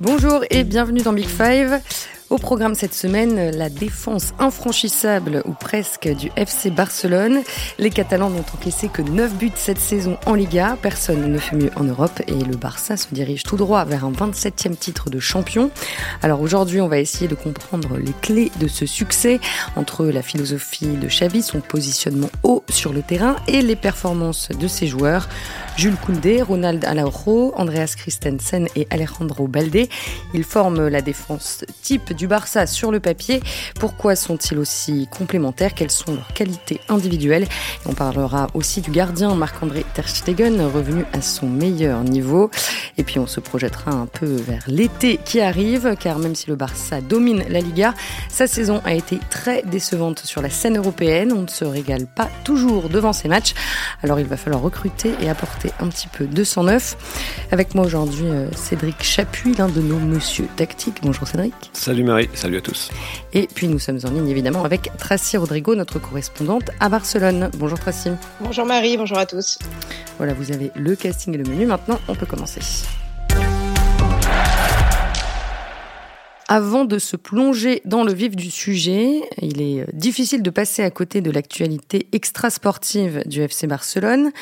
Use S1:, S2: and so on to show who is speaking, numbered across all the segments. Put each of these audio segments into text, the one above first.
S1: Bonjour et bienvenue dans Big Five. Au programme cette semaine, la défense infranchissable ou presque du FC Barcelone. Les Catalans n'ont encaissé que 9 buts cette saison en Liga. Personne ne fait mieux en Europe et le Barça se dirige tout droit vers un 27e titre de champion. Alors aujourd'hui, on va essayer de comprendre les clés de ce succès entre la philosophie de Xavi, son positionnement haut sur le terrain et les performances de ses joueurs. Jules Koundé, Ronald Araujo, Andreas Christensen et Alejandro Balde. Ils forment la défense type du Barça sur le papier. Pourquoi sont-ils aussi complémentaires? Quelles sont leurs qualités individuelles? On parlera aussi du gardien Marc-André Ter Stegen, revenu à son meilleur niveau. Et puis on se projettera un peu vers l'été qui arrive, car même si le Barça domine la Liga, sa saison a été très décevante sur la scène européenne. On ne se régale pas toujours devant ces matchs. Alors il va falloir recruter et apporter un petit peu de 109. Avec moi aujourd'hui, euh, Cédric Chapuis, l'un de nos monsieur tactiques. Bonjour Cédric.
S2: Salut Marie, salut à tous.
S1: Et puis nous sommes en ligne évidemment avec Tracy Rodrigo, notre correspondante à Barcelone. Bonjour Tracy.
S3: Bonjour Marie, bonjour à tous.
S1: Voilà, vous avez le casting et le menu. Maintenant, on peut commencer. Avant de se plonger dans le vif du sujet, il est difficile de passer à côté de l'actualité extra-sportive du FC Barcelone,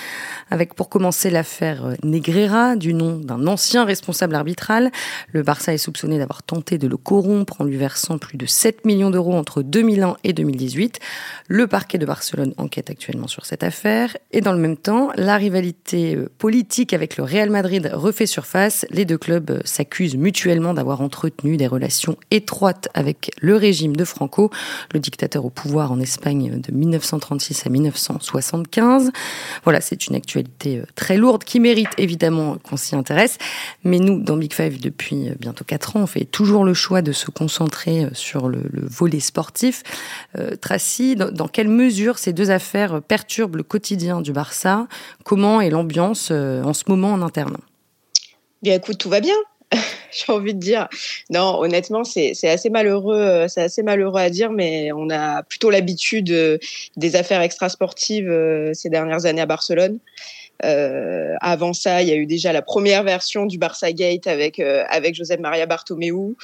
S1: avec pour commencer l'affaire Negreira, du nom d'un ancien responsable arbitral. Le Barça est soupçonné d'avoir tenté de le corrompre en lui versant plus de 7 millions d'euros entre 2001 et 2018. Le parquet de Barcelone enquête actuellement sur cette affaire. Et dans le même temps, la rivalité politique avec le Real Madrid refait surface. Les deux clubs s'accusent mutuellement d'avoir entretenu des relations étroite avec le régime de Franco, le dictateur au pouvoir en Espagne de 1936 à 1975. Voilà, c'est une actualité euh, très lourde qui mérite évidemment qu'on s'y intéresse. Mais nous, dans Big Five, depuis euh, bientôt quatre ans, on fait toujours le choix de se concentrer euh, sur le, volet sportif. Tracy, dans, dans, quelle mesure ces deux affaires perturbent le quotidien du Barça? Comment est l'ambiance en ce moment en interne?
S3: Bien, écoute, tout va bien. j'ai envie de dire. Non, honnêtement, c'est assez malheureux, euh, c'est assez malheureux à dire, mais on a plutôt l'habitude euh, des affaires extrasportives euh, ces dernières années à Barcelone. Euh, avant ça, il y a eu déjà la première version du Barça Gate avec euh, avec Josep Maria Bartomeu,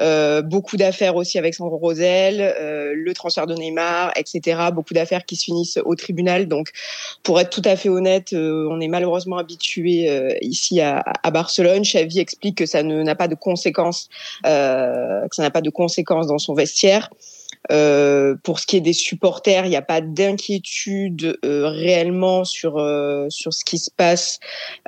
S3: euh, beaucoup d'affaires aussi avec Sandro Rosel, euh, le transfert de Neymar, etc. Beaucoup d'affaires qui se finissent au tribunal. Donc, pour être tout à fait honnête, euh, on est malheureusement habitué ici à, à, Barcelone. Xavi explique que ça n'a pas de conséquences, que ça n'a pas de conséquences dans son vestiaire. Euh, pour ce qui est des supporters, il n'y a pas d'inquiétude euh, réellement sur euh, sur ce qui se passe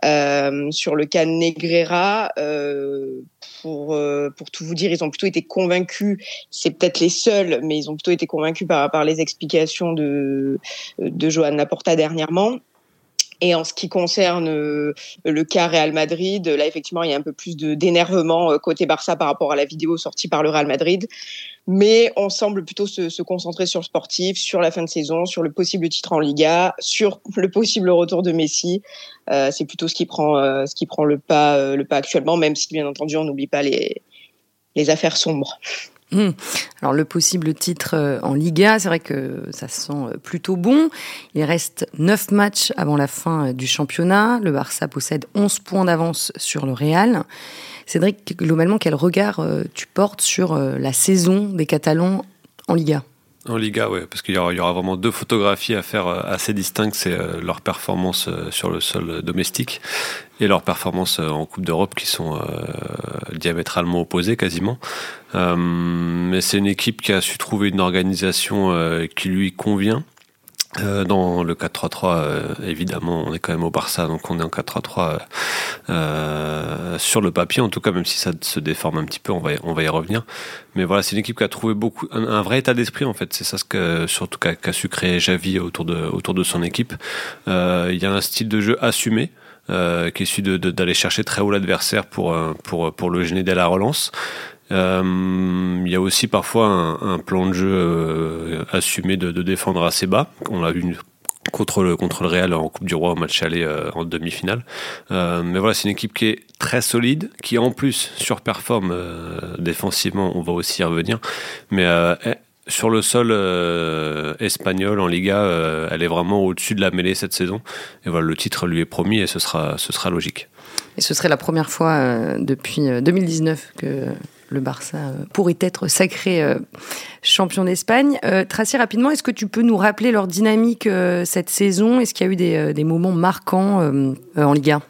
S3: euh, sur le cas Negreira. Euh, pour pour tout vous dire, ils ont plutôt été convaincus. C'est peut-être les seuls, mais ils ont plutôt été convaincus par par les explications de de Johan Laporta dernièrement. Et en ce qui concerne le cas Real Madrid, là effectivement il y a un peu plus d'énervement côté Barça par rapport à la vidéo sortie par le Real Madrid mais on semble plutôt se, concentrer sur le sportif, sur la fin de saison, sur le possible titre en Liga, sur le possible retour de Messi. Euh, c'est plutôt ce qui prend euh, ce qui prend le pas euh, le pas actuellement, même si bien entendu on n'oublie pas les les affaires sombres.
S1: Hum. Alors le possible titre euh, en Liga, c'est vrai que ça sent plutôt bon. Il reste 9 matchs avant la fin du championnat. Le Barça possède 11 points d'avance sur le Real. Cédric, globalement, quel regard euh, tu portes sur euh, la saison des Catalans en Liga
S2: en Liga, oui, parce qu'il y, aura vraiment deux photographies à faire euh, assez distinctes. C'est leur performance sur le sol domestique et leur performance en Coupe d'Europe qui sont diamétralement opposées quasiment. mais c'est une équipe qui a su trouver une organisation qui lui convient. Euh, dans le 4-3-3, euh, évidemment, on est quand même au Barça, donc on est en 4-3-3 euh, sur le papier, en tout cas, même si ça se déforme un petit peu, on va, y revenir. Mais voilà, c'est une équipe qui a trouvé beaucoup, un, vrai état d'esprit, en fait. C'est ça ce que, surtout qu'a su créer Javi autour de, autour de son équipe. Il y a un style de jeu assumé. Euh, qui est celui d'aller chercher très haut l'adversaire pour, pour, pour le gêner dès la relance. Euh, il y a aussi parfois un, plan de jeu euh, assumé de, défendre assez bas. On l'a vu contre le, contre Real en Coupe du Roi au match aller euh, en demi-finale. Mais voilà, c'est une équipe qui est très solide, qui en plus surperforme défensivement, on va aussi y revenir. Mais sur le sol espagnol en Liga, elle est vraiment au-dessus de la mêlée cette saison. Et voilà, le titre lui est promis et ce sera logique.
S1: Et ce serait la première fois depuis 2019 que le Barça euh, pourrait être sacré euh, champion d'Espagne. Euh, Tracy, rapidement, est-ce que tu peux nous rappeler leur dynamique cette saison? Est-ce qu'il y a eu des, moments marquants en Liga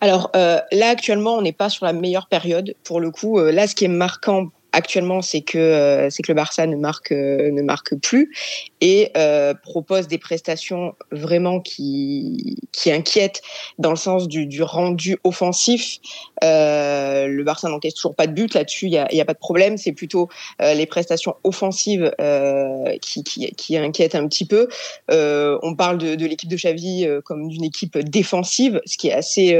S3: alors là actuellement on n'est pas sur la meilleure période pour le coup. là ce qui est marquant actuellement, c'est que euh, c'est que le Barça ne marque euh, ne marque plus et euh, propose des prestations vraiment qui qui inquiètent dans le sens du, du rendu offensif. le Barça n'encaisse toujours pas de but là-dessus, il y a, y a, pas de problème. C'est plutôt les prestations offensives qui, qui, qui inquiètent un petit peu. on parle de, de l'équipe de Xavi comme d'une équipe défensive, ce qui est assez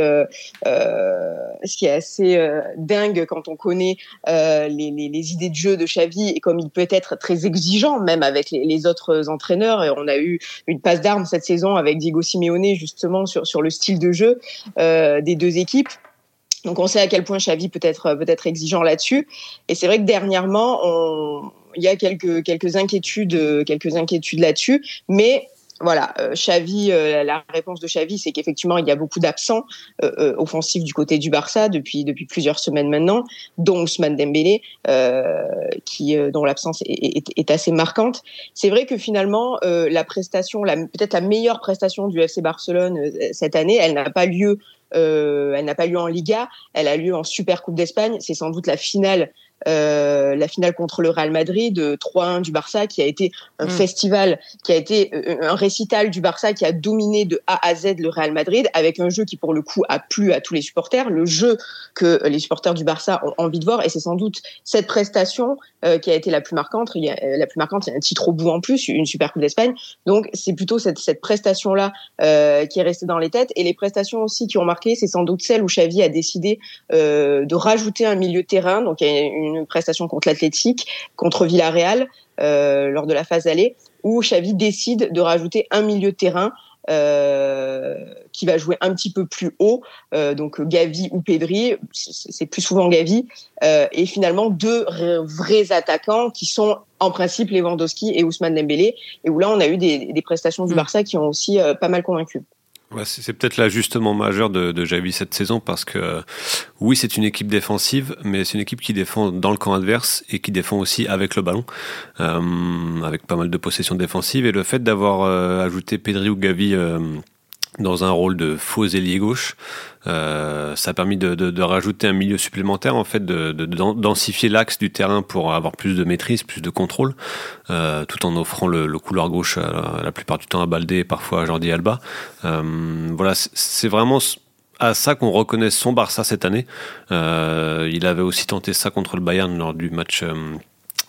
S3: ce qui est assez dingue quand on connaît les les, idées de jeu de Xavi et comme il peut être très exigeant même avec les, autres entraîneurs. Et on a eu une passe d'armes cette saison avec Diego Simeone justement sur, sur le style de jeu euh, des deux équipes. Donc on sait à quel point Xavi peut être peut-être exigeant là-dessus. Et c'est vrai que dernièrement, il y a quelques quelques inquiétudes quelques inquiétudes là-dessus, mais voilà, euh, Xavi, euh, la réponse de Xavi, c'est qu'effectivement, il y a beaucoup d'absents euh, offensifs du côté du Barça depuis depuis plusieurs semaines maintenant, dont Ousmane Dembélé, qui dont l'absence est, assez marquante. C'est vrai que finalement, la prestation, peut-être la meilleure prestation du FC Barcelone cette année, elle n'a pas lieu, elle n'a pas lieu en Liga, elle a lieu en Super Coupe d'Espagne. C'est sans doute la finale euh, la finale contre le Real Madrid, 3-1 du Barça, qui a été un mm. festival, qui a été euh, un récital du Barça qui a dominé de A à Z le Real Madrid, avec un jeu qui pour le coup a plu à tous les supporters, le jeu que les supporters du Barça ont envie de voir, et c'est sans doute cette prestation euh, qui a été la plus marquante. Il y a, la plus marquante, il y a un titre au bout en plus, une Super Coupe d'Espagne. Donc c'est plutôt cette, cette prestation-là qui est restée dans les têtes, et les prestations aussi qui ont marqué, c'est sans doute celle où Xavi a décidé de rajouter un milieu de terrain, donc il y a une une prestation contre l'Athletic, contre Villarreal, euh, lors de la phase allée, où Xavi décide de rajouter un milieu de terrain euh, qui va jouer un petit peu plus haut, euh, donc Gavi ou Pedri, c'est plus souvent Gavi, et finalement deux vrais attaquants qui sont en principe Lewandowski et Ousmane Dembélé, et où là on a eu des, des prestations du mm. Barça qui ont aussi pas mal convaincu.
S2: C'est peut-être l'ajustement majeur de, de Javi cette saison parce que oui, c'est une équipe défensive, mais c'est une équipe qui défend dans le camp adverse et qui défend aussi avec le ballon, euh, avec pas mal de possessions défensives. Et le fait d'avoir euh, ajouté Pedri ou Gavi euh, dans un rôle de faux ailier gauche. Euh, ça a permis de, de, de, rajouter un milieu supplémentaire, en fait, de, de densifier l'axe du terrain pour avoir plus de maîtrise, plus de contrôle, euh, tout en offrant le, le couloir gauche la plupart du temps à Baldé et parfois à Jordi Alba. Euh, voilà, c'est vraiment à ça qu'on reconnaît son Barça cette année. Euh, il avait aussi tenté ça contre le Bayern lors du match euh,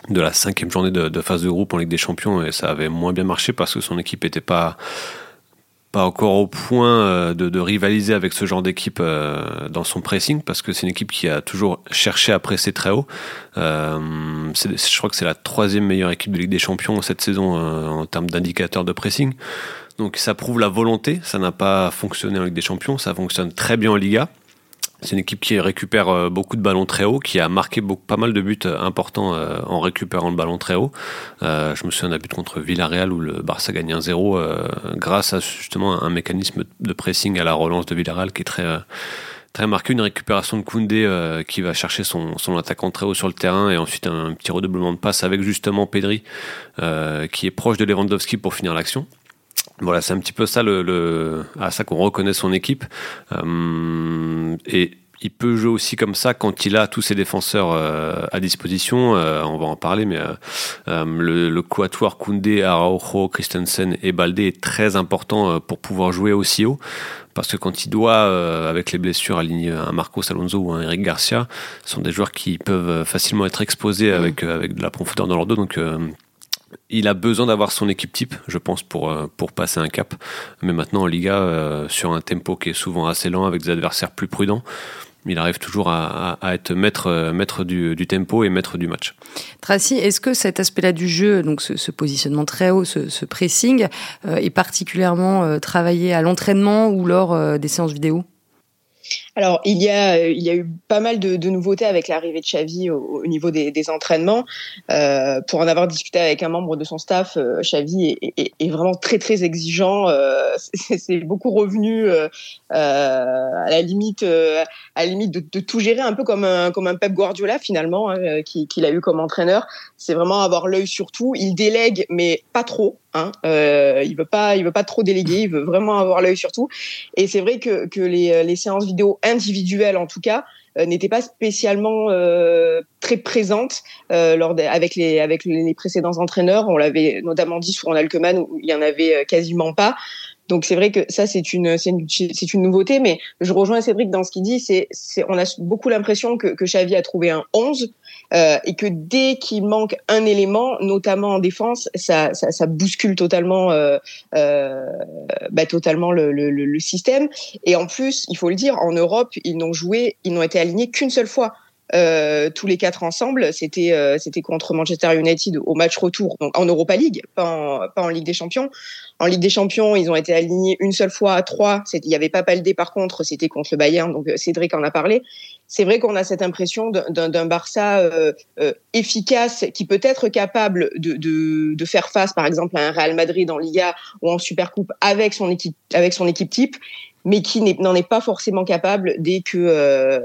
S2: de la cinquième journée de, de, phase de groupe en Ligue des Champions et ça avait moins bien marché parce que son équipe n'était pas pas encore au point euh, de, rivaliser avec ce genre d'équipe euh, dans son pressing parce que c'est une équipe qui a toujours cherché à presser très haut. Euh, je crois que c'est la troisième meilleure équipe de Ligue des Champions cette saison en termes d'indicateurs de pressing. Donc ça prouve la volonté. Ça n'a pas fonctionné en Ligue des Champions, ça fonctionne très bien en Liga. C'est une équipe qui récupère euh, beaucoup de ballons très haut, qui a marqué pas mal de buts euh, importants euh, en récupérant le ballon très haut. je me souviens d'un but contre Villarreal où le Barça gagne 1-0 grâce à justement un mécanisme de pressing à la relance de Villarreal qui est très très marqué, une récupération de Koundé qui va chercher son, son attaquant très haut sur le terrain et ensuite un, petit redoublement de passe avec justement Pedri qui est proche de Lewandowski pour finir l'action. Voilà, c'est un petit peu ça le, à ça qu'on reconnaît son équipe. Euh, et il peut jouer aussi comme ça quand il a tous ses défenseurs euh, à disposition. Euh, on va en parler, mais le, le quatuor Koundé, Araujo, Christensen et Baldé est très important pour pouvoir jouer aussi haut. Parce que quand il doit, avec les blessures, aligner un Marcos Alonso ou un Eric Garcia, ce sont des joueurs qui peuvent facilement être exposés avec, avec de la profondeur dans leur dos. Donc il a besoin d'avoir son équipe type, je pense, pour, euh, passer un cap. Mais maintenant, en Liga, euh, sur un tempo qui est souvent assez lent, avec des adversaires plus prudents, il arrive toujours à, être maître, euh, du, tempo et maître du match.
S1: Tracy, est-ce que cet aspect-là du jeu, donc ce, positionnement très haut, ce, pressing, est particulièrement travaillé à l'entraînement ou lors des séances vidéo?
S3: Alors, il y a, euh, il y a eu pas mal de, nouveautés avec l'arrivée de Xavi au, au niveau des, entraînements. Euh, pour en avoir discuté avec un membre de son staff, euh, Xavi est, vraiment très très exigeant. Euh, c'est beaucoup revenu à la limite, à la limite de, tout gérer, un peu comme un comme un Pep Guardiola finalement, hein, qu'il qui a eu comme entraîneur. C'est vraiment avoir l'œil sur tout. Il délègue, mais pas trop. Hein. Il veut pas, il veut pas trop déléguer. Il veut vraiment avoir l'œil sur tout. Et c'est vrai que, que les, les séances vidéo individuelles, en tout cas, euh, n'étaient pas spécialement euh, très présentes euh, lors avec les avec les précédents entraîneurs. On l'avait notamment dit sur Ronald Koeman où il y en avait quasiment pas. Donc c'est vrai que ça c'est une c'est une une nouveauté, mais je rejoins Cédric dans ce qu'il dit. C'est on a beaucoup l'impression que que Xavi a trouvé un 11 euh, et que dès qu'il manque un élément, notamment en défense, ça ça, ça bouscule totalement euh, euh, bah, totalement le, le, le système. Et en plus, il faut le dire, en Europe, ils n'ont joué, ils n'ont été alignés qu'une seule fois. Euh, tous les quatre ensemble. C'était euh, c'était contre Manchester United au match retour, donc en Europa League, pas en, Ligue des Champions. En Ligue des Champions, ils ont été alignés une seule fois à trois. Il y avait pas Paldé par contre, c'était contre le Bayern, donc euh, Cédric en a parlé. C'est vrai qu'on a cette impression d'un Barça efficace qui peut être capable de, de, de, faire face, par exemple, à un Real Madrid en Liga ou en Supercoupe avec son équipe avec son équipe type mais qui n'en est, pas forcément capable dès que euh,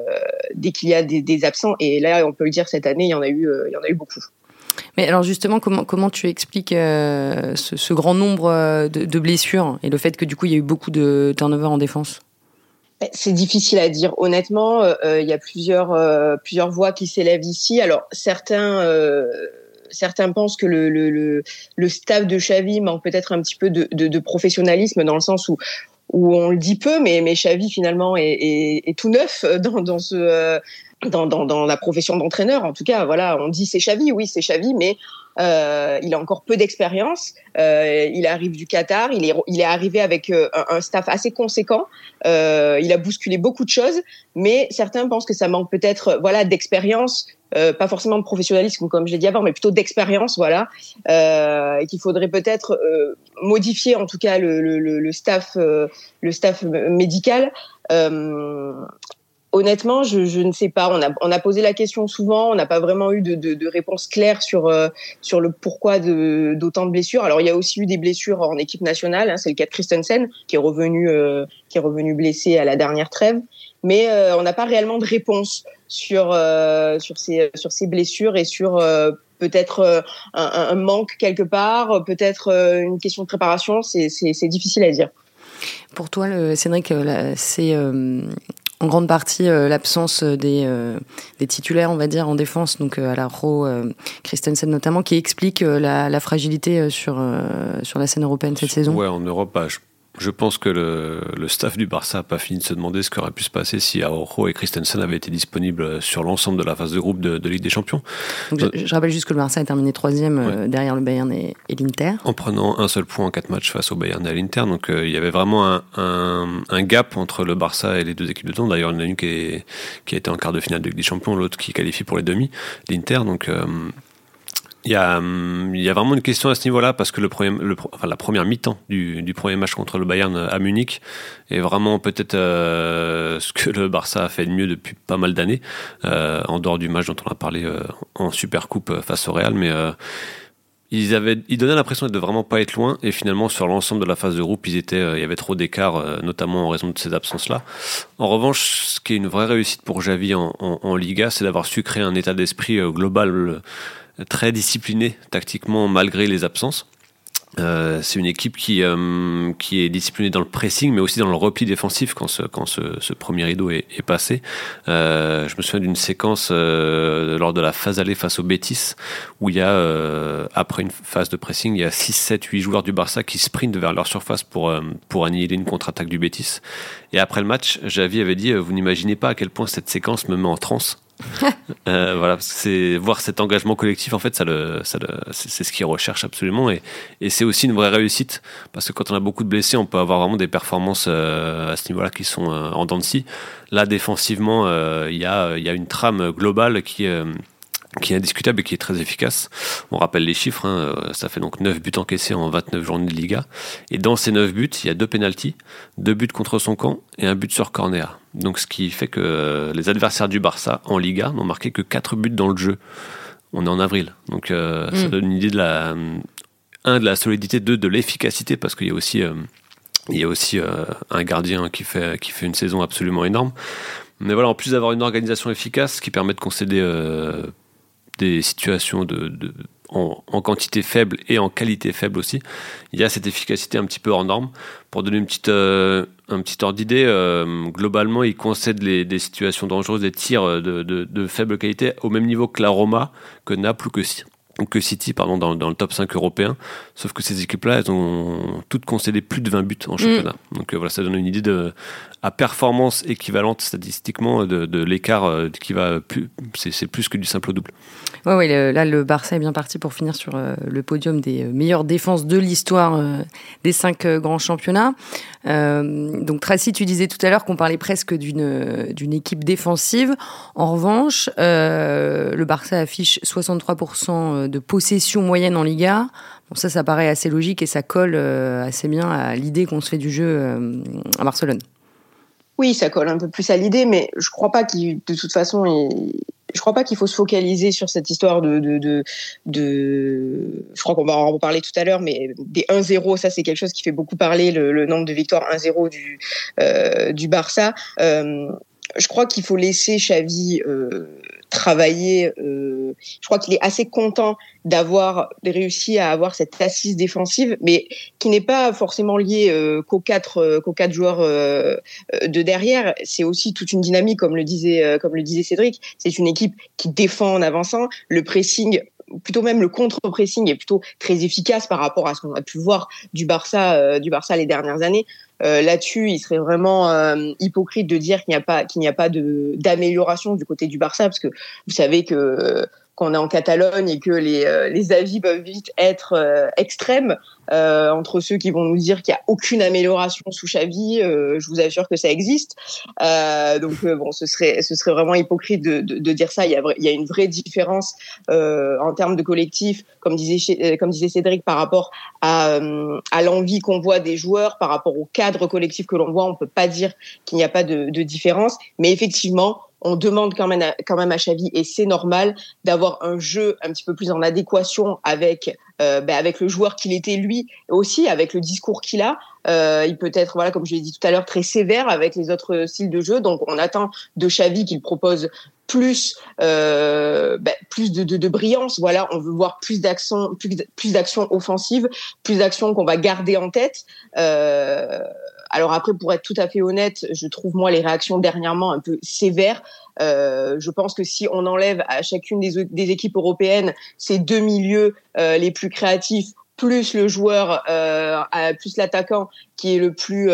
S3: dès qu'il y a des, des, absents. Et là, on peut le dire, cette année, il y en a eu, euh, il y en a eu beaucoup.
S1: Mais alors justement, comment comment tu expliques euh, ce, ce, grand nombre de, de, blessures et le fait que du coup il y a eu beaucoup de turnover en défense?
S3: C'est difficile à dire. Honnêtement, euh, il y a plusieurs plusieurs voix qui s'élèvent ici. Alors certains certains pensent que le, le, le, staff de Xavi manque peut-être un petit peu de, de, de, professionnalisme dans le sens où où on le dit peu, mais, mais Xavi finalement est, est, est tout neuf dans, dans ce euh, dans, dans, dans, la profession d'entraîneur. En tout cas, voilà, on dit c'est Xavi, oui c'est Xavi, mais euh, il a encore peu d'expérience. Euh, il arrive du Qatar, il est, il est arrivé avec euh, un, staff assez conséquent. Il a bousculé beaucoup de choses, mais certains pensent que ça manque peut-être, voilà, d'expérience, pas forcément de professionnalisme comme j'ai dit avant, mais plutôt d'expérience, voilà, et qu'il faudrait peut-être modifier en tout cas le, le staff, le staff médical honnêtement, je, ne sais pas. On a, posé la question souvent, on n'a pas vraiment eu de, réponse claire sur, euh, sur le pourquoi d'autant de, blessures. Alors, il y a aussi eu des blessures en équipe nationale. Hein, C'est le cas de Christensen qui est revenu, euh, revenu blessé à la dernière trêve. Mais euh, on n'a pas réellement de réponse sur, sur, ces, sur ces blessures et sur peut-être un, manque quelque part, peut-être une question de préparation. C'est difficile à dire.
S1: Pour toi, Cédric, c'est en grande partie euh, l'absence des, euh, des, titulaires, on va dire, en défense, donc euh, à la Ro, Christensen notamment, qui explique la, la fragilité sur, sur la scène européenne cette saison.
S2: Ouais, en Europe, bah, je je pense que le, le staff du Barça n'a pas fini de se demander ce qui aurait pu se passer si Aojo et Christensen avaient été disponibles sur l'ensemble de la phase de groupe de, de Ligue des Champions.
S1: Donc je, je, rappelle juste que le Barça a terminé troisième ouais. euh, derrière le Bayern et, et l'Inter.
S2: En prenant un seul point en quatre matchs face au Bayern et à l'Inter. Donc euh, il y avait vraiment un, un, un, gap entre le Barça et les deux équipes de temps. D'ailleurs, il y en a une qui, est, qui a été en quart de finale de Ligue des Champions, l'autre qui qualifie pour les demi, l'Inter. Donc euh, il y, a, il y a vraiment une question à ce niveau-là parce que le premier, enfin, la première mi-temps du, premier match contre le Bayern à Munich est vraiment peut-être euh, ce que le Barça a fait de mieux depuis pas mal d'années, euh, en dehors du match dont on a parlé euh, en Super Coupe face au Real, mais euh, ils avaient, ils donnaient l'impression de vraiment pas être loin et finalement sur l'ensemble de la phase de groupe, euh, il y avait trop d'écart, euh, notamment en raison de ces absences-là. En revanche, ce qui est une vraie réussite pour Javi en Liga, c'est d'avoir su créer un état d'esprit global très discipliné tactiquement malgré les absences. Euh, c'est une équipe qui, euh, qui est disciplinée dans le pressing, mais aussi dans le repli défensif quand ce, premier rideau est, passé. Euh, je me souviens d'une séquence lors de la phase aller face au Betis, où il y a, après une phase de pressing, il y a 6, 7, 8 joueurs du Barça qui sprintent vers leur surface pour, pour annihiler une contre-attaque du Betis. Et après le match, Javi avait dit, vous n'imaginez pas à quel point cette séquence me met en transe. euh, voilà, c'est voir cet engagement collectif en fait, ça le, ça c'est ce qu'ils recherchent absolument et, et c'est aussi une vraie réussite parce que quand on a beaucoup de blessés, on peut avoir vraiment des performances euh, à ce niveau-là qui sont euh, en dents de scie. Là, défensivement, il y a, il y a une trame globale qui qui est indiscutable et qui est très efficace. On rappelle les chiffres, hein, euh, ça fait donc 9 buts encaissés en 29 journées de Liga. Et dans ces 9 buts, il y a deux pénalties, deux buts contre son camp et un but sur corner. Donc ce qui fait que euh, les adversaires du Barça en Liga n'ont marqué que 4 buts dans le jeu. On est en avril. Donc euh, ça mm. donne une idée de la, un, de la solidité, deux, de l'efficacité, parce qu'il y a aussi... il y a aussi un gardien qui fait, qui fait une saison absolument énorme. Mais voilà, en plus d'avoir une organisation efficace qui permet de concéder des situations de, en, quantité faible et en qualité faible aussi, il y a cette efficacité un petit peu hors norme. Pour donner une petite, euh, un petit ordre d'idée, euh, globalement, il concède les, des situations dangereuses, des tirs de, de, faible qualité au même niveau que la Roma, que Naples ou que, que City pardon, dans, dans, le top 5 européen. Sauf que ces équipes-là, elles ont toutes concédé plus de 20 buts en championnat. Mm. Donc euh, voilà, ça donne une idée de, à performance équivalente statistiquement de, l'écart qui va plus. C'est plus que du simple double.
S1: Ouais, ouais, là, le Barça est bien parti pour finir sur euh, le podium des euh, meilleures défenses de l'histoire euh, des cinq grands championnats. donc, Tracy, tu disais tout à l'heure qu'on parlait presque d'une d'une équipe défensive. En revanche, le Barça affiche 63% de possession moyenne en Liga. Bon, ça, ça paraît assez logique et ça colle assez bien à l'idée qu'on se fait du jeu à Barcelone.
S3: Oui, ça colle un peu plus à l'idée, mais je crois pas qu'il, de toute façon, je crois pas qu'il faut se focaliser sur cette histoire de, de, de, je crois qu'on va en reparler tout à l'heure, mais des 1-0, ça c'est quelque chose qui fait beaucoup parler, le, nombre de victoires 1-0 du, euh, du Barça. Euh, je crois qu'il faut laisser Xavi euh, travailler. Euh, je crois qu'il est assez content d'avoir réussi à avoir cette assise défensive, mais qui n'est pas forcément liée euh, qu'aux quatre, euh, qu'aux quatre joueurs euh, de derrière. C'est aussi toute une dynamique, comme le disait, comme le disait Cédric. C'est une équipe qui défend en avançant. Le pressing plutôt même le contre-pressing est plutôt très efficace par rapport à ce qu'on a pu voir du Barça, du Barça les dernières années. Euh, là-dessus, il serait vraiment euh, hypocrite de dire qu'il n'y a pas qu'il n'y a pas de d'amélioration du côté du Barça, parce que vous savez que qu'on est en Catalogne et que les, euh, les avis peuvent vite être euh, extrêmes euh, entre ceux qui vont nous dire qu'il n'y a aucune amélioration sous Xavi, je vous assure que ça existe. donc bon, ce serait ce serait vraiment hypocrite de, de, de dire ça. Il y a il y a une vraie différence en termes de collectif, comme disait comme disait Cédric, par rapport à à l'envie qu'on voit des joueurs, par rapport au cadre collectif que l'on voit. On peut pas dire qu'il n'y a pas de, de différence, mais effectivement on demande quand même à, quand même à Xavi et c'est normal d'avoir un jeu un petit peu plus en adéquation avec euh, ben, avec le joueur qu'il était lui aussi avec le discours qu'il a. Euh, il peut être voilà comme je l'ai dit tout à l'heure très sévère avec les autres styles de jeu. Donc on attend de Xavi qu'il propose plus euh, ben, plus de, de, de, brillance. Voilà on veut voir plus d'actions plus, plus d'actions offensives plus d'actions qu'on va garder en tête. Euh, alors après, pour être tout à fait honnête, je trouve moi les réactions dernièrement un peu sévères. Euh, je pense que si on enlève à chacune des, équipes européennes ces deux milieux euh, les plus créatifs, plus le joueur, euh, plus l'attaquant qui est le plus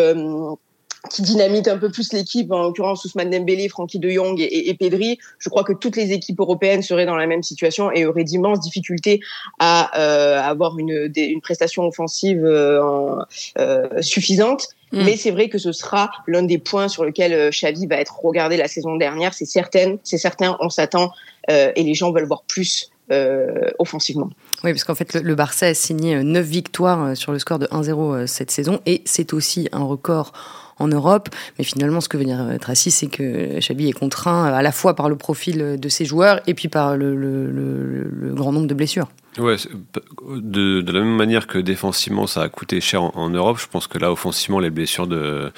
S3: qui dynamite un peu plus l'équipe, en l'occurrence Ousmane Dembélé, Francky de Jong et, et, Pedri, je crois que toutes les équipes européennes seraient dans la même situation et auraient d'immenses difficultés à euh, avoir une, une prestation offensive euh, euh, suffisante. Mm. Mais c'est vrai que ce sera l'un des points sur lequel Xavi va être regardé la saison dernière. C'est certain, c'est certain, on s'attend et les gens veulent voir plus offensivement.
S1: Oui, parce qu'en fait, le, le, Barça a signé 9 victoires sur le score de 1-0 cette saison et c'est aussi un record en Europe. Mais finalement, ce que veut dire euh, Tracy, c'est que Xabi est contraint euh, à la fois par le profil de ses joueurs et puis par le, grand nombre de blessures.
S2: Ouais, de, la même manière que défensivement ça a coûté cher en, Europe, je pense que là offensivement les blessures de,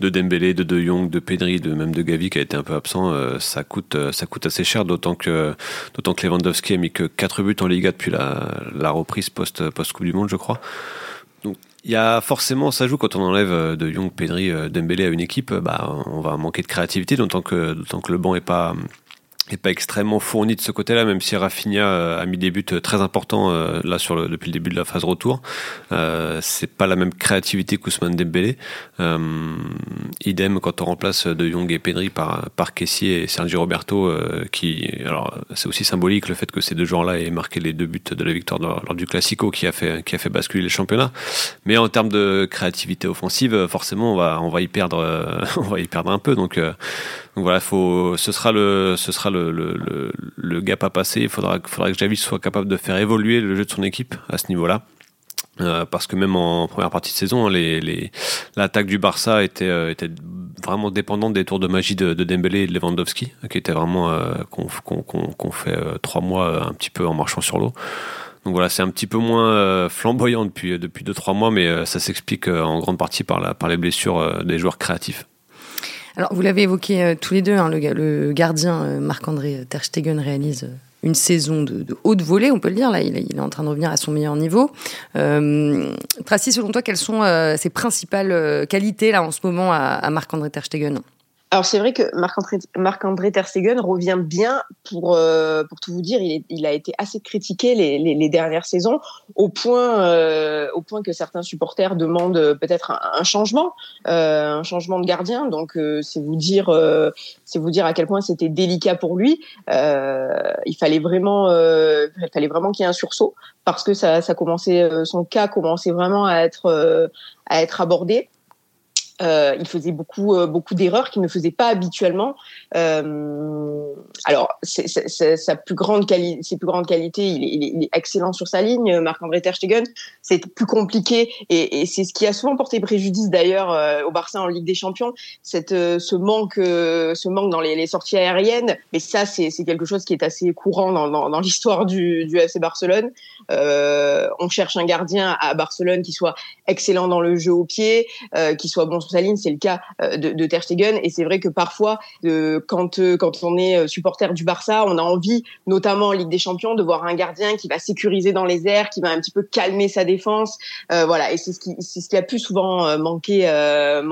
S2: de Dembélé, de De Jong, de Pedri, de même de Gavi qui a été un peu absent, euh, ça coûte ça coûte assez cher. D'autant que d'autant que Lewandowski a mis que 4 buts en Liga depuis la, la reprise post post Coupe du Monde, je crois. Il y a forcément, ça joue quand on enlève euh, de Young, Pedri, euh, Dembélé à une équipe, bah, on va manquer de créativité, d'autant que, que le banc est pas, est pas extrêmement fourni de ce côté-là, même si Rafinha euh, a mis des buts très importants euh, là sur le, depuis le début de la phase retour. Euh, c'est pas la même créativité qu'Ousmane Dembélé. Euh, idem quand on remplace De Jong et Pedri par par Kessier et Sergio Roberto, euh, qui alors c'est aussi symbolique le fait que ces deux joueurs-là aient marqué les deux buts de la victoire lors, du Classico qui a fait qui a fait basculer le championnat. Mais en termes de créativité offensive, forcément on va on va y perdre on va y perdre un peu. Donc Donc voilà, faut, ce sera le, ce sera le, le, gap à passer. Il faudra, faudra que Javis soit capable de faire évoluer le jeu de son équipe à ce niveau-là. Euh, parce que même en première partie de saison, hein, l'attaque du Barça était, euh, était vraiment dépendante des tours de magie de, de Dembélé et de Lewandowski, qui était vraiment euh, qu'on fait trois mois un petit peu en marchant sur l'eau. Donc voilà, c'est un petit peu moins flamboyant depuis depuis deux trois mois, mais ça s'explique en grande partie par la par les blessures des joueurs créatifs.
S1: Alors, vous l'avez évoqué tous les deux, hein, le, gardien Marc-André Terstegen réalise une saison de, haute volée, on peut le dire. Là, il, est en train de revenir à son meilleur niveau. Euh, Tracy, selon toi, quelles sont euh, ses principales euh, qualités là en ce moment à, à Marc-André Terstegen
S3: alors c'est vrai que Marc-André Marc Ter Stegen revient bien pour euh, pour tout vous dire, il, a été assez critiqué les, les, dernières saisons au point euh, au point que certains supporters demandent peut-être un, changement, euh, un changement de gardien. Donc euh, c'est vous dire c'est vous dire à quel point c'était délicat pour lui. il fallait vraiment il fallait vraiment qu'il y ait un sursaut parce que ça ça commençait son cas commençait vraiment à être à être abordé. Euh, il faisait beaucoup euh, beaucoup d'erreurs qu'il ne faisait pas habituellement. Euh, alors, sa plus grande qualité, ses plus grandes qualités, il est, excellent sur sa ligne. Marc-André ter Stegen, c'est plus compliqué et, c'est ce qui a souvent porté préjudice d'ailleurs au Barça en Ligue des Champions, cette ce manque ce manque dans les, sorties aériennes. Mais ça, c'est, quelque chose qui est assez courant dans, dans, l'histoire du, du FC Barcelone. on cherche un gardien à Barcelone qui soit excellent dans le jeu au pied, qui soit bon sur c'est le cas euh, de, de Ter Stegen. Et c'est vrai que parfois, quand, euh, quand on est euh, supporter du Barça, on a envie, notamment en Ligue des Champions, de voir un gardien qui va sécuriser dans les airs, qui va un petit peu calmer sa défense. voilà, et c'est ce qui, a plus souvent manqué, à,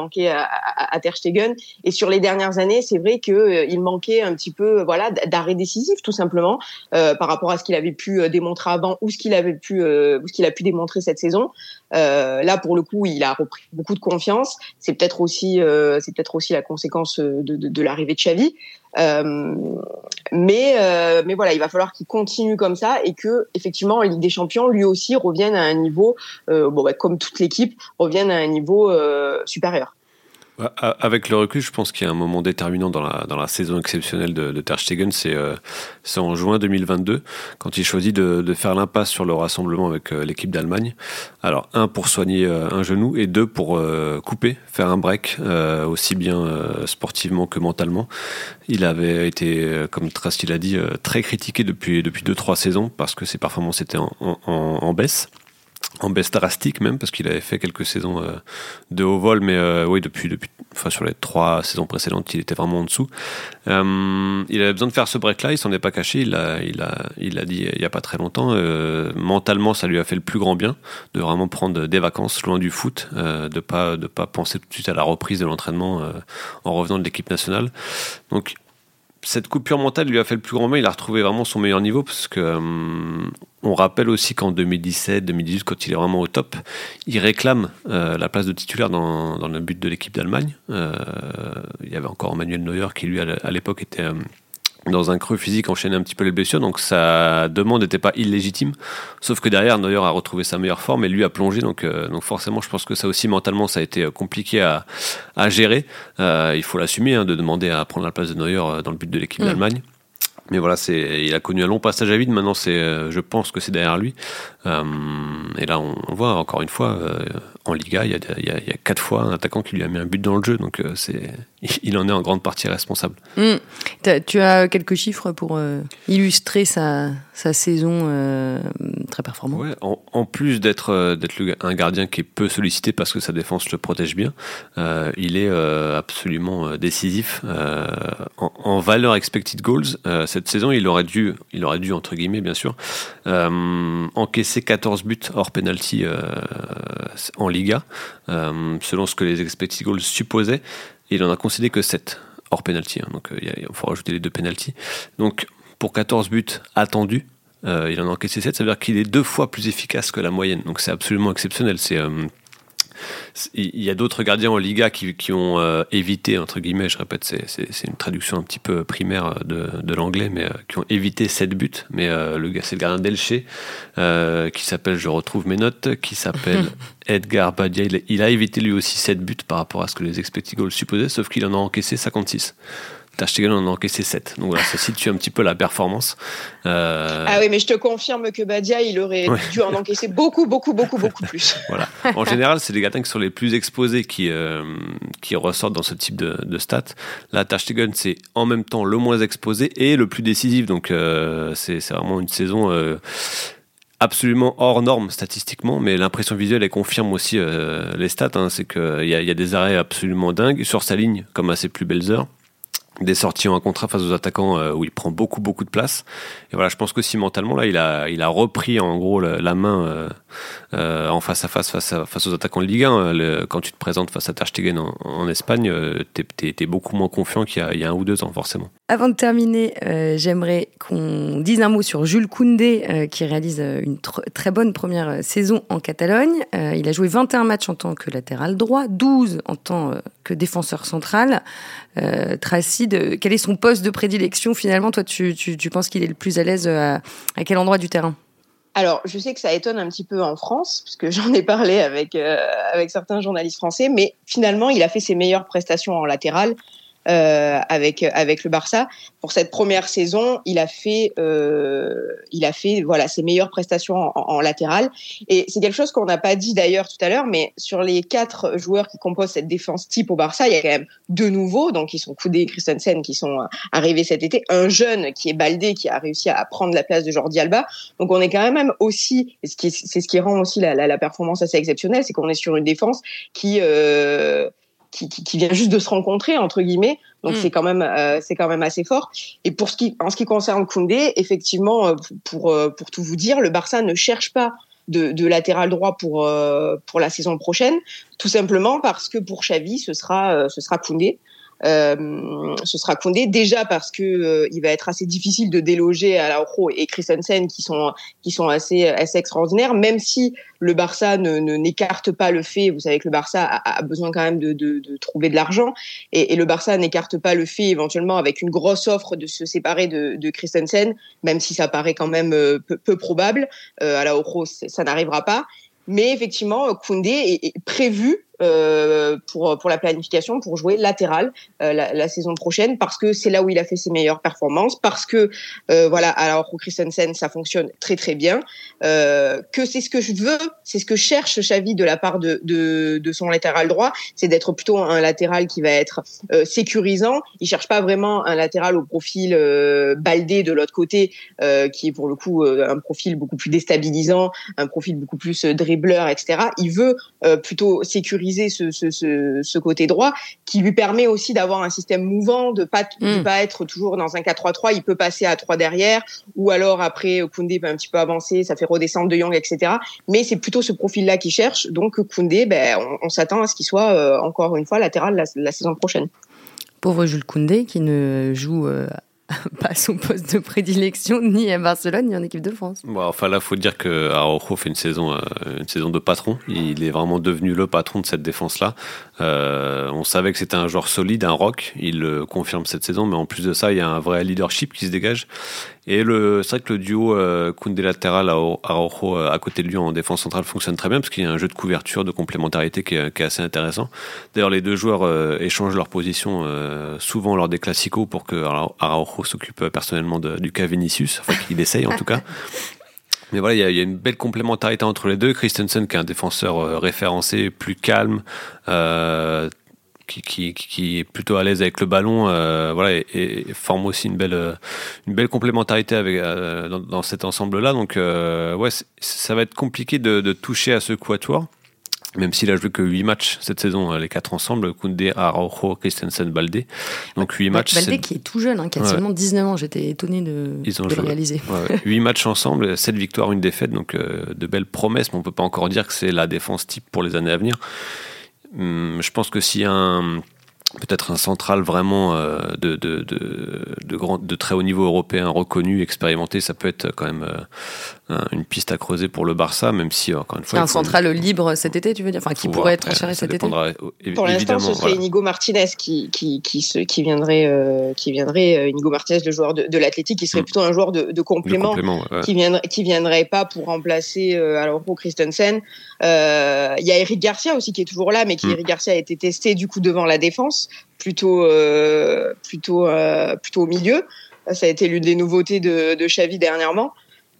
S3: à, Ter Stegen. Et sur les dernières années, c'est vrai que il manquait un petit peu, voilà, d'arrêt décisif, tout simplement, par rapport à ce qu'il avait pu démontrer avant ou ce qu'il ou ce qu'il a pu démontrer cette saison. Là, pour le coup, il a repris beaucoup de confiance c'est peut-être aussi euh, c'est peut-être aussi la conséquence de, de, de l'arrivée de Xavi. Euh, mais euh, mais voilà, il va falloir qu'il continue comme ça et que effectivement en Ligue des Champions, lui aussi revienne à un niveau bon bah, comme toute l'équipe revienne à un niveau supérieur.
S2: Avec le recul, je pense qu'il y a un moment déterminant dans la, dans la saison exceptionnelle de, de Ter Stegen, c'est euh, en juin 2022, quand il choisit de, de faire l'impasse sur le rassemblement avec euh, l'équipe d'Allemagne. Alors, un, pour soigner euh, un genou, et deux, pour euh, couper, faire un break, aussi bien sportivement que mentalement. Il avait été, comme Tracy l'a dit, très critiqué depuis, depuis deux, trois saisons, parce que ses performances étaient en, en, en baisse en baisse drastique même parce qu'il avait fait quelques saisons euh, de haut vol mais euh, oui depuis depuis enfin sur les trois saisons précédentes il était vraiment en dessous euh, il avait besoin de faire ce break là il s'en est pas caché il a il a il a dit il y a pas très longtemps mentalement ça lui a fait le plus grand bien de vraiment prendre des vacances loin du foot de pas de pas penser tout de suite à la reprise de l'entraînement en revenant de l'équipe nationale donc cette coupure mentale lui a fait le plus grand bien. Il a retrouvé vraiment son meilleur niveau parce que on rappelle aussi qu'en 2017, 2018, quand il est vraiment au top, il réclame euh, la place de titulaire dans, dans le but de l'équipe d'Allemagne. Euh, il y avait encore Manuel Neuer qui lui à l'époque était dans un creux physique enchaîner un petit peu les blessures, donc sa demande n'était pas illégitime. Sauf que derrière, Neuer a retrouvé sa meilleure forme et lui a plongé, donc, euh, donc forcément, je pense que ça aussi mentalement, ça a été euh, compliqué à, à gérer. Euh, il faut l'assumer, hein, de demander à prendre la place de Neuer dans le but de l'équipe mm. d'Allemagne. Mais voilà, c'est, il a connu un long passage à vide. Maintenant, c'est, je pense que c'est derrière lui. et là, on, voit encore une fois, en Liga, il y, a, quatre fois un attaquant qui lui a mis un but dans le jeu, donc euh, c'est, il en est en grande partie responsable.
S1: Hmm. Tu as quelques chiffres pour euh, illustrer sa, sa saison euh, très performante
S2: ouais, en, plus d'être, d'être un gardien qui est peu sollicité parce que sa défense le protège bien, il est absolument décisif. En, valeur expected goals, cette saison, il aurait dû, il aurait dû entre guillemets bien sûr, encaisser 14 buts hors penalty en Liga, euh, selon ce que les expected goals supposaient. Il en a concédé que 7 hors penalty. Hein, donc euh, il faut rajouter les deux penalties. Donc pour 14 buts attendus, euh, il en a encaissé 7, ça veut dire qu'il est deux fois plus efficace que la moyenne. Donc c'est absolument exceptionnel. C'est il y a d'autres gardiens en Liga qui, qui ont euh, évité, entre guillemets, je répète, c'est une traduction un petit peu primaire de, de l'anglais, mais euh, qui ont évité 7 buts. Mais euh, le c'est le gardien d'Elche, qui s'appelle, je retrouve mes notes, qui s'appelle Edgar Badia. Il, a évité lui aussi 7 buts par rapport à ce que les expected goals supposaient, sauf qu'il en a encaissé 56. Ter en a encaissé 7. Donc voilà, ça situe un petit peu la performance.
S3: Euh, ah oui, mais je te confirme que Badia, il aurait dû en encaisser beaucoup, beaucoup, beaucoup, beaucoup plus.
S2: voilà. En général, c'est les Gatins qui sont les plus exposés qui, euh, qui ressortent dans ce type de, de stats. Là, Ter c'est en même temps le moins exposé et le plus décisif. Donc euh, c'est vraiment une saison absolument hors norme statistiquement, mais l'impression visuelle elle confirme aussi les stats. Hein. c'est qu'il y, y, a des arrêts absolument dingues sur sa ligne, comme à ses plus belles heures des sorties en contrat face aux attaquants euh, où il prend beaucoup beaucoup de place. Et voilà je pense que si mentalement là il a il a repris en gros la, main euh, euh, en face à face face, face aux attaquants de Ligue 1 quand tu te présentes face à Ter Stegen en, Espagne t'es es, beaucoup moins confiant qu'il y, y, a un ou deux ans forcément.
S1: Avant de terminer j'aimerais qu'on dise un mot sur Jules Koundé qui réalise une très bonne première saison en Catalogne. Il a joué 21 matchs en tant que latéral droit 12 en tant que défenseur central. Tracy quel est son poste de prédilection finalement? Toi, tu, penses qu'il est le plus à l'aise euh, à, quel endroit du terrain?
S3: Alors, je sais que ça étonne un petit peu en France, puisque j'en ai parlé euh, avec certains journalistes français, mais finalement, il a fait ses meilleures prestations en latéral. Euh, avec avec le Barça. Pour cette première saison, il a fait euh, il a fait voilà ses meilleures prestations en, latéral. Et c'est quelque chose qu'on n'a pas dit d'ailleurs tout à l'heure, mais sur les quatre joueurs qui composent cette défense type au Barça, il y a quand même deux nouveaux, donc ils sont Koudé et Christensen qui sont arrivés cet été, un jeune qui est Baldé qui a réussi à prendre la place de Jordi Alba. Donc on est quand même aussi, c'est ce qui rend aussi la, la, performance assez exceptionnelle, c'est qu'on est sur une défense qui euh, qui, qui, vient juste de se rencontrer entre guillemets. Donc mm. c'est quand même euh, c'est quand même assez fort. Et pour ce qui en ce qui concerne Koundé, effectivement, euh, pour euh, pour tout vous dire, le Barça ne cherche pas de, de latéral droit pour pour la saison prochaine, tout simplement parce que pour Xavi, ce sera ce sera Koundé. Euh, ce sera Koundé déjà parce que euh, il va être assez difficile de déloger Araujo et Christensen qui sont qui sont assez assez extraordinaires. Même si le Barça ne n'écarte pas le fait vous savez que le Barça a, besoin quand même de, de, de trouver de l'argent et, et, le Barça n'écarte pas le fait éventuellement avec une grosse offre de se séparer de, de Christensen même si ça paraît quand même euh, peu, peu probable. Euh, à Araujo ça n'arrivera pas. Mais effectivement Koundé est, est prévu euh, pour pour la planification pour jouer latéral euh, la, saison prochaine parce que c'est là où il a fait ses meilleures performances parce que euh, voilà alors pour Christensen ça fonctionne très très bien que c'est ce que je veux c'est ce que cherche Xavi de la part de de, de son latéral droit c'est d'être plutôt un latéral qui va être sécurisant. Il cherche pas vraiment un latéral au profil baldé de l'autre côté qui est pour le coup un profil beaucoup plus déstabilisant un profil beaucoup plus dribbleur etc il veut plutôt sécuriser ce, ce, ce, ce, côté droit, qui lui permet aussi d'avoir un système mouvant, de pas de mm. pas être toujours dans un 4-3-3. Il peut passer à 3 derrière, ou alors après Koundé peut un petit peu avancer, ça fait redescendre De Jong, etc. Mais c'est plutôt ce profil-là qui cherche. Donc Koundé, ben, on, s'attend à ce qu'il soit euh, encore une fois latéral la, la, saison prochaine.
S1: Pauvre Jules Koundé qui ne joue euh, pas son poste de prédilection ni à Barcelone ni en équipe de France.
S2: Bon, enfin là, faut dire que Araujo fait une saison, euh, une saison de patron. Il est vraiment devenu le patron de cette défense-là. Euh, on savait que c'était un joueur solide, un rock. Il le confirme cette saison, mais en plus de ça, il y a un vrai leadership qui se dégage. Et le, c'est vrai que le duo euh, Koundé latéral Araujo euh, à côté de lui en défense centrale fonctionne très bien parce qu'il y a un jeu de couverture, de complémentarité qui est, qui est assez intéressant. D'ailleurs, les deux joueurs euh, échangent leur position euh, souvent lors des classicos pour que Araujo s'occupe personnellement de, du cas Vinicius, enfin qu'il essaye en tout cas. Mais voilà, il y, y, a une belle complémentarité entre les deux. Christensen, qui est un défenseur référencé, plus calme, euh, qui, qui, est plutôt à l'aise avec le ballon, euh, voilà, et, forme aussi une belle, une belle complémentarité avec, euh, dans, cet ensemble-là. Donc, euh, ouais, ça va être compliqué de, de, toucher à ce quatuor. Même s'il a joué que 8 matchs cette saison, les quatre ensemble, Koundé, Araujo, Christensen, Baldé. Donc 8 matchs.
S1: Baldé qui est tout jeune, hein, qui a seulement 19 ans, j'étais étonné de, de le réaliser.
S2: Ouais, 8 matchs ensemble, 7 victoires, une défaite, donc de belles promesses, mais on peut pas encore dire que c'est la défense type pour les années à venir. Hum, je pense que a un peut-être un central vraiment euh, de, de, de, de très haut niveau européen reconnu, expérimenté, ça peut être quand même euh, une piste à creuser pour le Barça, même si encore une fois.
S1: Un central libre cet été, tu veux dire, enfin qui pourrait être transféré cet été.
S3: Pour l'instant, ce serait Inigo Martinez qui qui qui, qui viendrait qui viendrait Inigo Martinez, le joueur de, de l'Athletic, qui serait mm. plutôt un joueur de, de complément, qui viendrait qui viendrait pas pour remplacer alors pour Christensen. Il y a Eric Garcia aussi qui est toujours là, mais qui mm. Eric Garcia a été testé du coup devant la défense, plutôt plutôt plutôt au milieu. Ça a été l'une des nouveautés de, de Xavi dernièrement.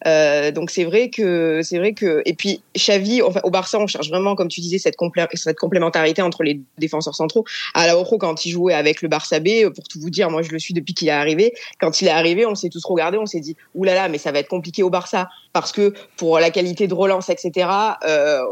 S3: Euh, donc c'est vrai que c'est vrai que et puis Xavi enfin au Barça on cherche vraiment comme tu disais cette, cette complémentarité entre les défenseurs centraux. À la quand il jouait avec le Barça B pour tout vous dire moi je le suis depuis qu'il est arrivé. Quand il est arrivé on s'est tous regardé on s'est dit oulala mais ça va être compliqué au Barça. Parce que pour la qualité de relance etc euh,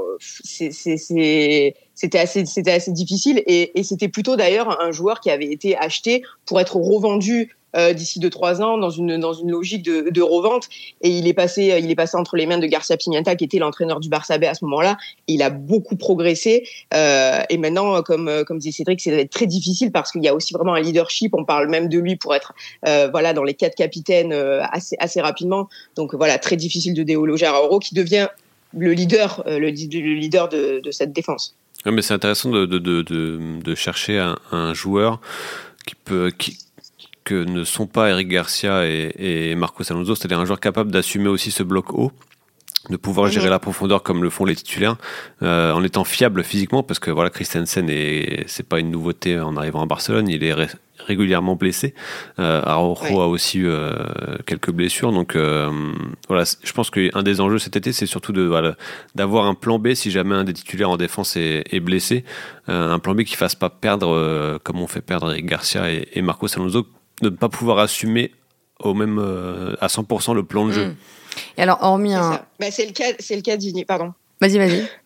S3: c'était assez difficile. Et, c'était plutôt d'ailleurs un joueur qui avait été acheté pour être revendu euh, d'ici deux trois ans dans une dans une logique de, revente. Et il est passé il est passé entre les mains de Garcia Pimienta qui était l'entraîneur du Barça B à ce moment-là. Il a beaucoup progressé. Euh, et maintenant comme comme disait Cédric c'est très difficile parce qu'il y a aussi vraiment un leadership. On parle même de lui pour être euh, voilà dans les quatre capitaines euh, assez assez rapidement. Donc voilà très difficile de déloger à Euro qui devient le leader le, le leader de, de cette défense
S2: mais c'est intéressant de, de, de, chercher un, un joueur qui peut qui, que ne sont pas Eric Garcia et, et Marcos Alonso, c'est-à-dire un joueur capable d'assumer aussi ce bloc haut de pouvoir gérer la profondeur comme le font les titulaires, euh, en étant fiable physiquement, parce que voilà, Christensen et c'est pas une nouveauté en arrivant à Barcelone, il est régulièrement blessé. Euh, Araujo a aussi eu euh, quelques blessures, donc euh, voilà, je pense qu'un des enjeux cet été, c'est surtout de voilà, d'avoir un plan B si jamais un des titulaires en défense est, est blessé, euh, un plan B qui fasse pas perdre comme on fait perdre Eric Garcia et, et Marcos Alonso de ne pas pouvoir assumer au même euh, à 100% le plan de jeu.
S1: Hmm. Et alors, hormis un.
S3: Bah, c'est le cas, c'est le cas d'Inigo. Pardon.
S1: Vas-y, vas-y.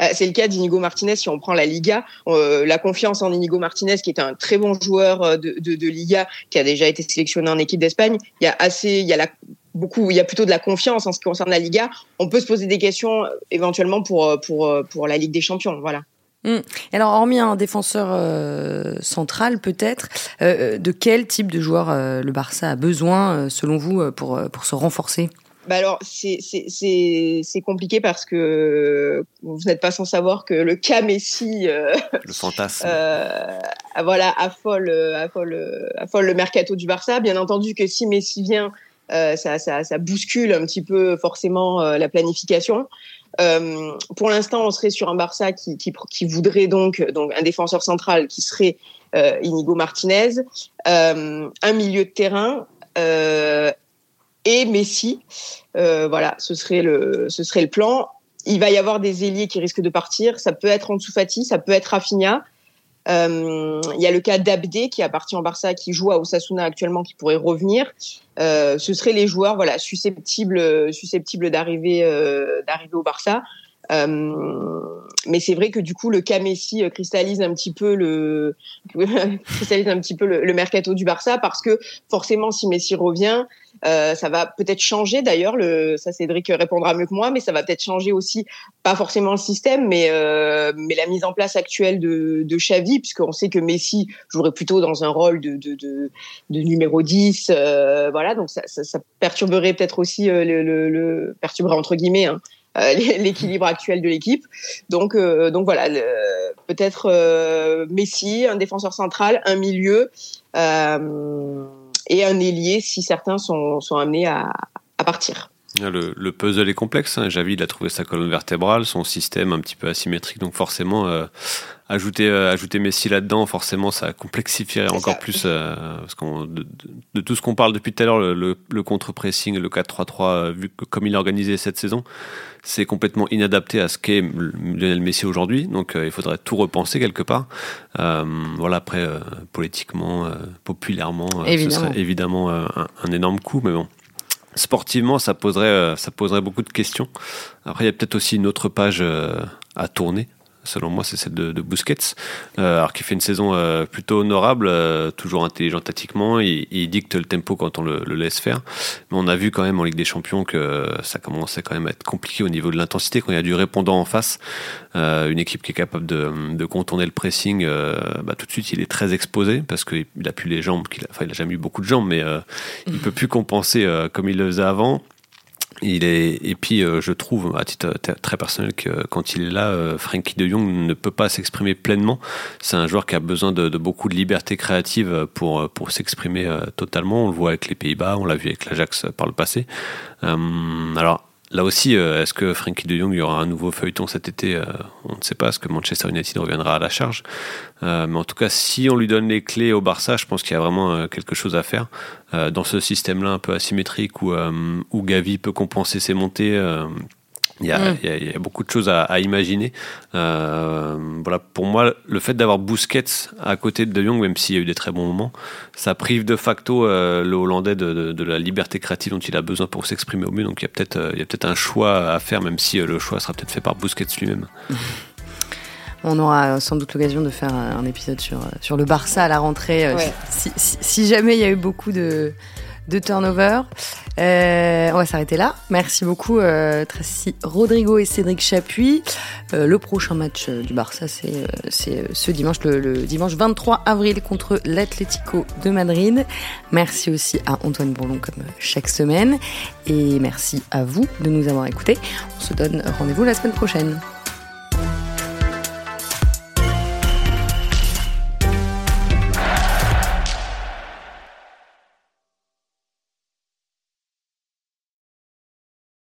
S3: Euh, c'est le cas d'Inigo Martinez si on prend la Liga. Euh, la confiance en Inigo Martinez, qui est un très bon joueur de, de, de, Liga, qui a déjà été sélectionné en équipe d'Espagne. Il y a assez, il y a la, beaucoup, il y a plutôt de la confiance en ce qui concerne la Liga. On peut se poser des questions éventuellement pour pour pour la Ligue des Champions, voilà.
S1: Hum. Alors, hormis un défenseur euh, central, peut-être, euh, de quel type de joueur euh, le Barça a besoin, selon vous, pour, pour se renforcer?
S3: Bah alors c'est c'est compliqué parce que vous n'êtes pas sans savoir que le cas Messi
S2: le fantasme.
S3: voilà affole affole affole le mercato du Barça. Bien entendu que si Messi vient ça, ça, ça bouscule un petit peu forcément la planification euh, pour l'instant, on serait sur un Barça qui, qui, voudrait donc, donc un défenseur central qui serait euh, Inigo Martinez, euh, un milieu de terrain et Messi. Voilà, ce serait le, ce serait le plan. Il va y avoir des ailiers qui risquent de partir. Ça peut être Ansu Fati, ça peut être Rafinha. Euh, il y a le cas d'Abdé qui appartient au Barça, qui joue à Osasuna actuellement, qui pourrait revenir. Euh, ce seraient les joueurs voilà susceptibles susceptibles d'arriver euh, d'arriver au Barça. Euh, mais c'est vrai que du coup le cas Messi euh, cristallise un petit peu le cristallise un petit peu le, mercato du Barça parce que forcément si Messi revient euh, ça va peut-être changer. D'ailleurs le ça Cédric répondra mieux que moi mais ça va peut-être changer aussi pas forcément le système mais mais la mise en place actuelle de de Xavi puisqu'on sait que Messi jouerait plutôt dans un rôle de de de, de numéro 10 euh, voilà. Donc ça, ça, ça perturberait peut-être aussi le, le, le perturberait entre guillemets hein, l'équilibre actuel de l'équipe. Donc, euh, donc voilà, peut-être euh, Messi, un défenseur central, un milieu et un ailier si certains sont, sont amenés à, à partir.
S2: Le, le, puzzle est complexe. Hein. Javi, a trouvé sa colonne vertébrale, son système un petit peu asymétrique, donc forcément, euh, ajouter, euh, ajouter Messi là-dedans, forcément, ça complexifierait encore ça. plus. Euh, parce qu'on, de, de, tout ce qu'on parle depuis tout à l'heure, le, le, le contre-pressing, le 4-3-3, vu que comme il est organisé cette saison, c'est complètement inadapté à ce qu'est Lionel Messi aujourd'hui. Donc, il faudrait tout repenser quelque part. voilà, après, politiquement, populairement, ce serait évidemment un, un énorme coup, mais bon sportivement, ça poserait, euh, ça poserait beaucoup de questions. Après, il y a peut-être aussi une autre page euh, à tourner selon moi, c'est celle de, de Busquets, euh, alors qui fait une saison euh, plutôt honorable, euh, toujours intelligent tactiquement, il, il, dicte le tempo quand on le, le, laisse faire. Mais on a vu quand même en Ligue des Champions que ça commençait quand même à être compliqué au niveau de l'intensité, quand il y a du répondant en face, une équipe qui est capable de, de contourner le pressing, bah, tout de suite il est très exposé, parce qu'il a plus les jambes, a, enfin il a jamais eu beaucoup de jambes, mais il peut plus compenser comme il le faisait avant. Il est, et puis, euh, je trouve, à titre très personnel, que quand il est là, euh, Frankie de Jong ne peut pas s'exprimer pleinement. C'est un joueur qui a besoin de, beaucoup de liberté créative pour, pour s'exprimer euh, totalement. On le voit avec les Pays-Bas, on l'a vu avec l'Ajax par le passé. alors, Là aussi, euh, est-ce que Frankie de Jong, y aura un nouveau feuilleton cet été euh, On ne sait pas, est-ce que Manchester United reviendra à la charge euh, Mais en tout cas, si on lui donne les clés au Barça, je pense qu'il y a vraiment quelque chose à faire. Dans ce système-là un peu asymétrique où, où Gavi peut compenser ses montées il y, a, mm. il, y a, beaucoup de choses à, à imaginer. Euh, voilà, pour moi, le fait d'avoir Busquets à côté de De Jong, même s'il y a eu des très bons moments, ça prive de facto euh, le Hollandais de, de, de, la liberté créative dont il a besoin pour s'exprimer au mieux. Donc il y a peut-être euh, un choix à faire, même si euh, le choix sera peut-être fait par Busquets lui-même.
S1: On aura sans doute l'occasion de faire un épisode sur, sur le Barça à la rentrée, si, si, si, jamais il y a eu beaucoup de, de turnover. Euh, on va s'arrêter là. Merci beaucoup euh, Tracy Rodrigo et Cédric Chapuis. Euh, le prochain match du Barça, c'est c'est ce dimanche, le, le, dimanche 23 avril contre l'Atlético de Madrid. Merci aussi à Antoine Bourlon comme chaque semaine. Et merci à vous de nous avoir écoutés. On se donne rendez-vous la semaine prochaine.